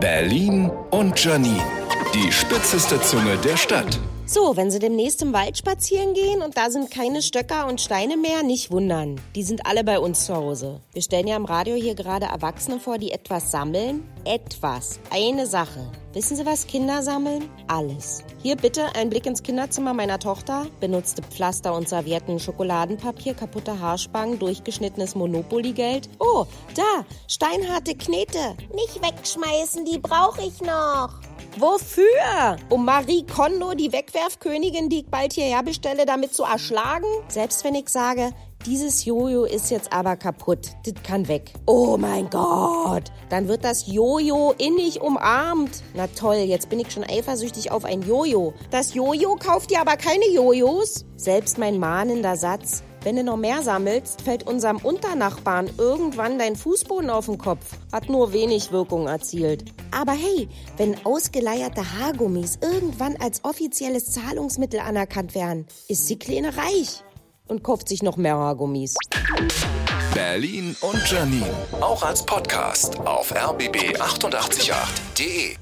Berlin und Janine. Die spitzeste Zunge der Stadt. So, wenn Sie demnächst im Wald spazieren gehen und da sind keine Stöcker und Steine mehr, nicht wundern. Die sind alle bei uns zu Hause. Wir stellen ja im Radio hier gerade Erwachsene vor, die etwas sammeln. Etwas. Eine Sache. Wissen Sie, was Kinder sammeln? Alles. Hier bitte ein Blick ins Kinderzimmer meiner Tochter. Benutzte Pflaster und Servietten, Schokoladenpapier, kaputte Haarspangen, durchgeschnittenes Monopoly-Geld. Oh, da, steinharte Knete. Nicht wegschmeißen, die brauche ich noch. Wofür? Um Marie Kondo, die Wegwerfkönigin, die ich bald hierher bestelle, damit zu erschlagen? Selbst wenn ich sage, dieses Jojo ist jetzt aber kaputt. Das kann weg. Oh mein Gott. Dann wird das Jojo innig umarmt. Na toll, jetzt bin ich schon eifersüchtig auf ein Jojo. Das Jojo kauft dir aber keine Jojos? Selbst mein mahnender Satz. Wenn du noch mehr sammelst, fällt unserem Unternachbarn irgendwann dein Fußboden auf den Kopf. Hat nur wenig Wirkung erzielt. Aber hey, wenn ausgeleierte Haargummis irgendwann als offizielles Zahlungsmittel anerkannt werden, ist die Kleine reich und kauft sich noch mehr Haargummis. Berlin und Janine. Auch als Podcast auf rbb888.de.